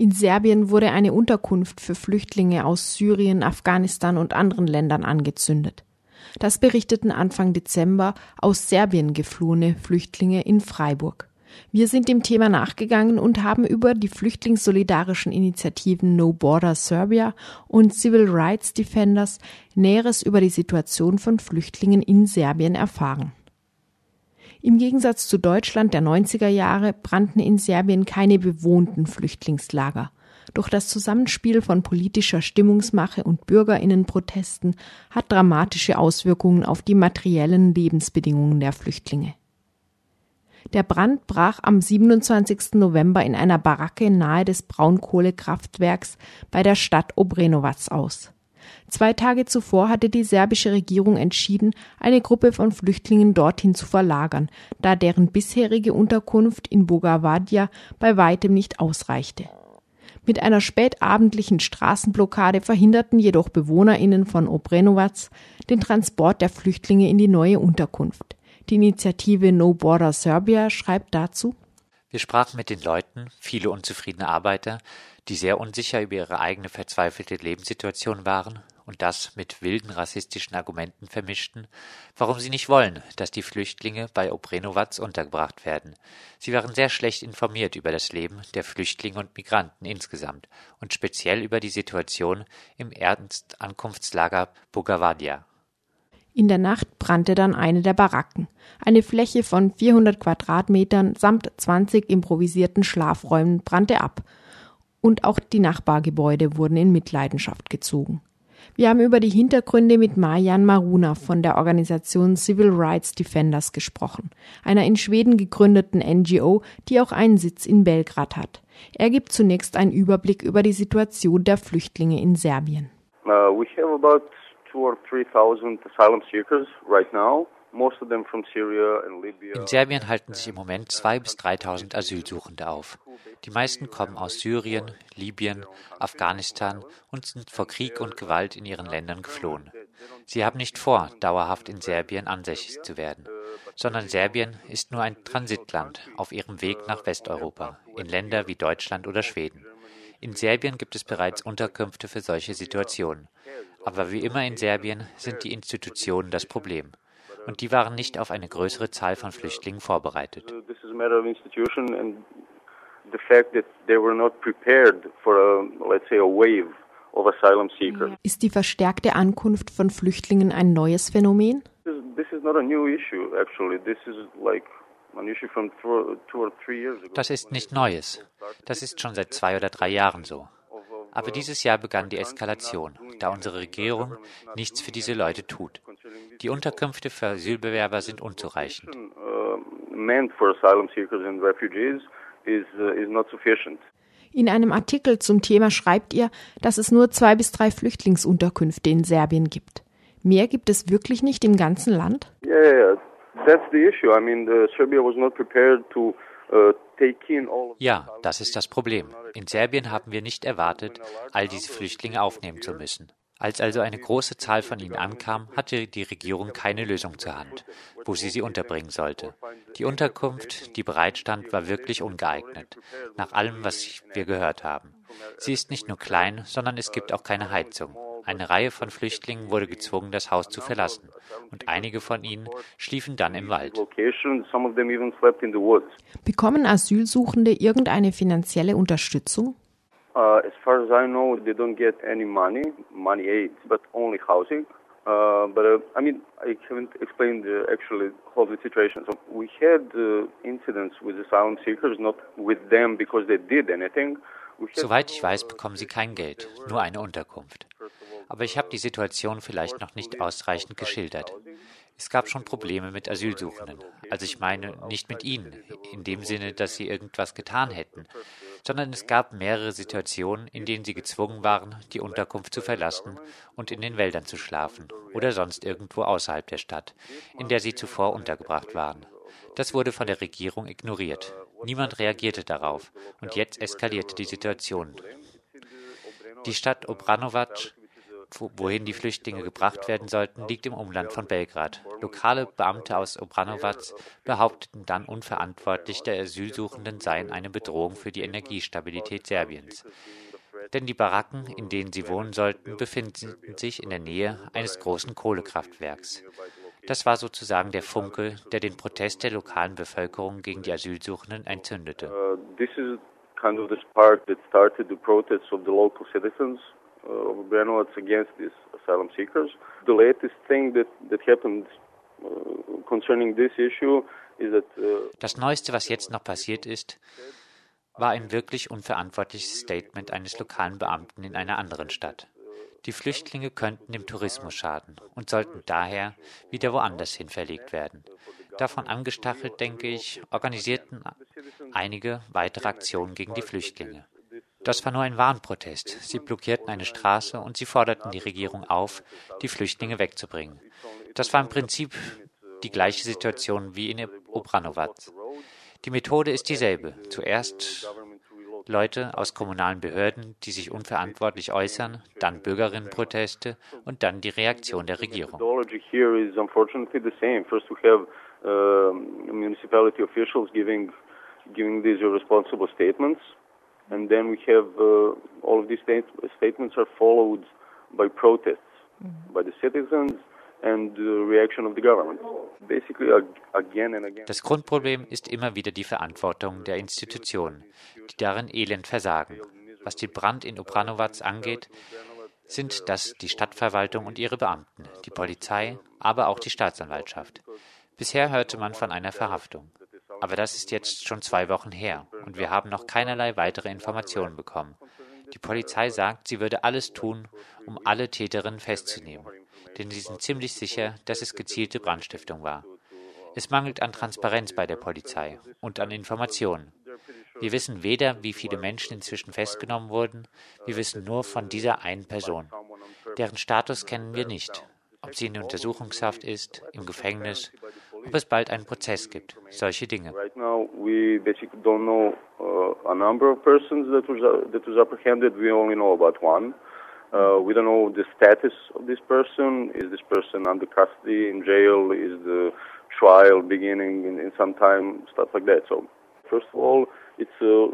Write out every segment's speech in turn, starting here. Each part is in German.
In Serbien wurde eine Unterkunft für Flüchtlinge aus Syrien, Afghanistan und anderen Ländern angezündet. Das berichteten Anfang Dezember aus Serbien geflohene Flüchtlinge in Freiburg. Wir sind dem Thema nachgegangen und haben über die flüchtlingssolidarischen Initiativen No Border Serbia und Civil Rights Defenders Näheres über die Situation von Flüchtlingen in Serbien erfahren. Im Gegensatz zu Deutschland der 90er Jahre brannten in Serbien keine bewohnten Flüchtlingslager. Doch das Zusammenspiel von politischer Stimmungsmache und Bürgerinnenprotesten hat dramatische Auswirkungen auf die materiellen Lebensbedingungen der Flüchtlinge. Der Brand brach am 27. November in einer Baracke nahe des Braunkohlekraftwerks bei der Stadt Obrenovac aus. Zwei Tage zuvor hatte die serbische Regierung entschieden, eine Gruppe von Flüchtlingen dorthin zu verlagern, da deren bisherige Unterkunft in Bogavadia bei weitem nicht ausreichte. Mit einer spätabendlichen Straßenblockade verhinderten jedoch BewohnerInnen von Obrenovac den Transport der Flüchtlinge in die neue Unterkunft. Die Initiative No Border Serbia schreibt dazu, wir sprachen mit den Leuten, viele unzufriedene Arbeiter, die sehr unsicher über ihre eigene verzweifelte Lebenssituation waren und das mit wilden rassistischen Argumenten vermischten, warum sie nicht wollen, dass die Flüchtlinge bei Obrenovac untergebracht werden. Sie waren sehr schlecht informiert über das Leben der Flüchtlinge und Migranten insgesamt und speziell über die Situation im Erstankunftslager Bogavadia. In der Nacht brannte dann eine der Baracken. Eine Fläche von 400 Quadratmetern samt 20 improvisierten Schlafräumen brannte ab. Und auch die Nachbargebäude wurden in Mitleidenschaft gezogen. Wir haben über die Hintergründe mit Marjan Maruna von der Organisation Civil Rights Defenders gesprochen, einer in Schweden gegründeten NGO, die auch einen Sitz in Belgrad hat. Er gibt zunächst einen Überblick über die Situation der Flüchtlinge in Serbien. Uh, we have about In Serbien halten sich im Moment 2.000 bis 3.000 Asylsuchende auf. Die meisten kommen aus Syrien, Libyen, Afghanistan und sind vor Krieg und Gewalt in ihren Ländern geflohen. Sie haben nicht vor, dauerhaft in Serbien ansässig zu werden, sondern Serbien ist nur ein Transitland auf ihrem Weg nach Westeuropa, in Länder wie Deutschland oder Schweden. In Serbien gibt es bereits Unterkünfte für solche Situationen. Aber wie immer in Serbien sind die Institutionen das Problem und die waren nicht auf eine größere Zahl von Flüchtlingen vorbereitet. Ist die verstärkte Ankunft von Flüchtlingen ein neues Phänomen? Das ist nicht Neues. Das ist schon seit zwei oder drei Jahren so. Aber dieses Jahr begann die Eskalation, da unsere Regierung nichts für diese Leute tut. Die Unterkünfte für Asylbewerber sind unzureichend. In einem Artikel zum Thema schreibt ihr, dass es nur zwei bis drei Flüchtlingsunterkünfte in Serbien gibt. Mehr gibt es wirklich nicht im ganzen Land? Yeah, that's the issue. I mean, Serbia was not prepared to ja, das ist das Problem. In Serbien haben wir nicht erwartet, all diese Flüchtlinge aufnehmen zu müssen. Als also eine große Zahl von ihnen ankam, hatte die Regierung keine Lösung zur Hand, wo sie sie unterbringen sollte. Die Unterkunft, die bereitstand, war wirklich ungeeignet, nach allem, was wir gehört haben. Sie ist nicht nur klein, sondern es gibt auch keine Heizung. Eine Reihe von Flüchtlingen wurde gezwungen, das Haus zu verlassen, und einige von ihnen schliefen dann im Wald. Bekommen Asylsuchende irgendeine finanzielle Unterstützung? Uh, as far as I know, they don't get any money, money aid, but only housing. Uh, but uh, I mean, I haven't explained uh, actually how the situation. So we had uh, incidents with asylum seekers, not with them because they did anything. Soweit ich weiß, bekommen sie kein Geld, nur eine Unterkunft. Aber ich habe die Situation vielleicht noch nicht ausreichend geschildert. Es gab schon Probleme mit Asylsuchenden. Also ich meine nicht mit ihnen, in dem Sinne, dass sie irgendwas getan hätten, sondern es gab mehrere Situationen, in denen sie gezwungen waren, die Unterkunft zu verlassen und in den Wäldern zu schlafen oder sonst irgendwo außerhalb der Stadt, in der sie zuvor untergebracht waren. Das wurde von der Regierung ignoriert. Niemand reagierte darauf und jetzt eskalierte die Situation. Die Stadt Obranovac wohin die Flüchtlinge gebracht werden sollten, liegt im Umland von Belgrad. Lokale Beamte aus Obranovac behaupteten dann unverantwortlich, der Asylsuchenden seien eine Bedrohung für die Energiestabilität Serbiens. Denn die Baracken, in denen sie wohnen sollten, befinden sich in der Nähe eines großen Kohlekraftwerks. Das war sozusagen der Funke, der den Protest der lokalen Bevölkerung gegen die Asylsuchenden entzündete. Uh, kind of the spark that started the protests of the local citizens of Brenovac against these asylum seekers. The latest thing that, that happened uh, concerning this issue is that uh, Das Neueste, was jetzt noch passiert ist, war ein wirklich unverantwortliches Statement eines lokalen Beamten in einer anderen Stadt. Die Flüchtlinge könnten dem Tourismus schaden und sollten daher wieder woanders hin verlegt werden. Davon angestachelt, denke ich, organisierten einige weitere Aktionen gegen die Flüchtlinge. Das war nur ein Warnprotest. Sie blockierten eine Straße und sie forderten die Regierung auf, die Flüchtlinge wegzubringen. Das war im Prinzip die gleiche Situation wie in Obranovac. Die Methode ist dieselbe. Zuerst Leute aus kommunalen Behörden, die sich unverantwortlich äußern, dann Bürgerinnenproteste und dann die Reaktion der Regierung. municipality officials giving giving these irresponsible statements, and then we have uh, all of these state statements are followed by protests mm-hmm. by the citizens das Grundproblem ist immer wieder die Verantwortung der Institutionen, die darin elend versagen. Was den Brand in Obranovac angeht, sind das die Stadtverwaltung und ihre Beamten, die Polizei, aber auch die Staatsanwaltschaft. Bisher hörte man von einer Verhaftung. Aber das ist jetzt schon zwei Wochen her und wir haben noch keinerlei weitere Informationen bekommen. Die Polizei sagt, sie würde alles tun, um alle Täterinnen festzunehmen denn sie sind ziemlich sicher, dass es gezielte Brandstiftung war. Es mangelt an Transparenz bei der Polizei und an Informationen. Wir wissen weder, wie viele Menschen inzwischen festgenommen wurden, wir wissen nur von dieser einen Person. Deren Status kennen wir nicht. Ob sie in Untersuchungshaft ist, im Gefängnis, ob es bald einen Prozess gibt, solche Dinge. Right now we basically don't know uh, a number of persons that was, that was apprehended. We only know about one. Uh, we don't know the status of this person. Is this person under custody in jail? Is the trial beginning in, in some time? Stuff like that. So, first of all, it's a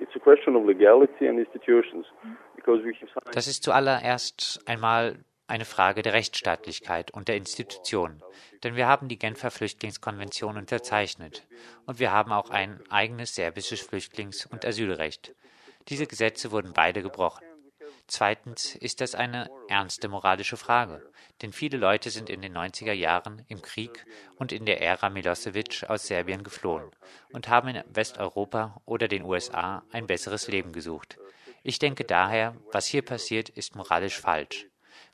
it's a question of legality and institutions because we have. Das ist zuallererst einmal eine Frage der Rechtsstaatlichkeit und der Institutionen. Denn wir haben die Genfer Flüchtlingskonvention unterzeichnet und wir haben auch ein eigenes serbisches Flüchtlings- und Asylrecht. Diese Gesetze wurden beide gebrochen. Zweitens ist das eine ernste moralische Frage, denn viele Leute sind in den 90er Jahren im Krieg und in der Ära Milosevic aus Serbien geflohen und haben in Westeuropa oder den USA ein besseres Leben gesucht. Ich denke daher, was hier passiert, ist moralisch falsch,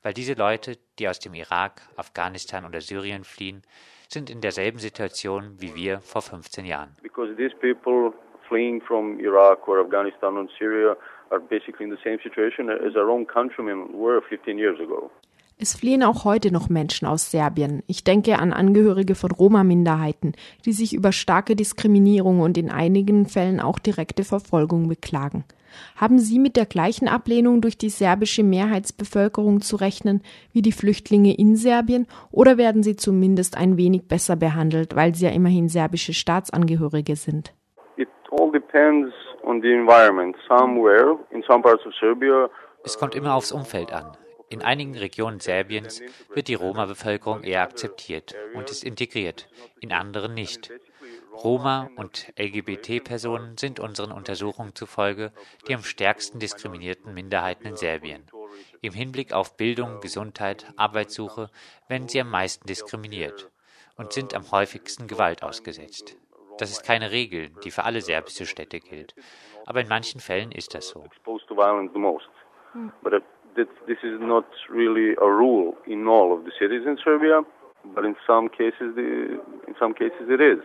weil diese Leute, die aus dem Irak, Afghanistan oder Syrien fliehen, sind in derselben Situation wie wir vor 15 Jahren. Because these people fleeing from Iraq or Afghanistan and Syria are basically in the same situation as our own countrymen were 15 years ago. Es fliehen auch heute noch Menschen aus Serbien. Ich denke an Angehörige von Roma-Minderheiten, die sich über starke Diskriminierung und in einigen Fällen auch direkte Verfolgung beklagen. Haben Sie mit der gleichen Ablehnung durch die serbische Mehrheitsbevölkerung zu rechnen wie die Flüchtlinge in Serbien oder werden sie zumindest ein wenig besser behandelt, weil sie ja immerhin serbische Staatsangehörige sind? It all depends on the environment. Somewhere in some parts of Serbia es kommt immer aufs Umfeld an. In einigen Regionen Serbiens wird die Roma-Bevölkerung eher akzeptiert und ist integriert, in anderen nicht. Roma und LGBT-Personen sind unseren Untersuchungen zufolge die am stärksten diskriminierten Minderheiten in Serbien. Im Hinblick auf Bildung, Gesundheit, Arbeitssuche werden sie am meisten diskriminiert und sind am häufigsten Gewalt ausgesetzt. Das ist keine Regel, die für alle serbische Städte gilt. Aber in manchen Fällen ist das so. This is not really a rule in all of the cities in Serbia, but in some cases, in some cases it is.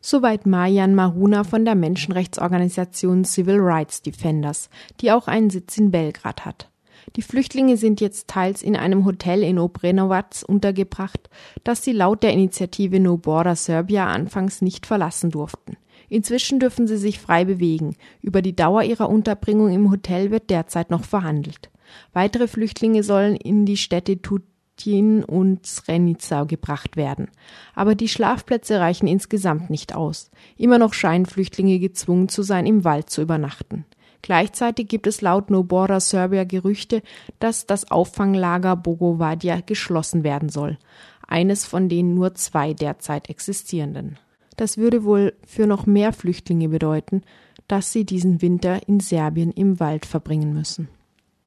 Soweit Marjan Maruna von der Menschenrechtsorganisation Civil Rights Defenders, die auch einen Sitz in Belgrad hat. Die Flüchtlinge sind jetzt teils in einem Hotel in Obrenovac untergebracht, das sie laut der Initiative No Border Serbia anfangs nicht verlassen durften. Inzwischen dürfen sie sich frei bewegen. Über die Dauer ihrer Unterbringung im Hotel wird derzeit noch verhandelt. Weitere Flüchtlinge sollen in die Städte Tutin und Srenica gebracht werden. Aber die Schlafplätze reichen insgesamt nicht aus. Immer noch scheinen Flüchtlinge gezwungen zu sein, im Wald zu übernachten. Gleichzeitig gibt es laut Nobora Serbia Gerüchte, dass das Auffanglager Bogovadia geschlossen werden soll, eines von den nur zwei derzeit existierenden. Das würde wohl für noch mehr Flüchtlinge bedeuten, dass sie diesen Winter in Serbien im Wald verbringen müssen.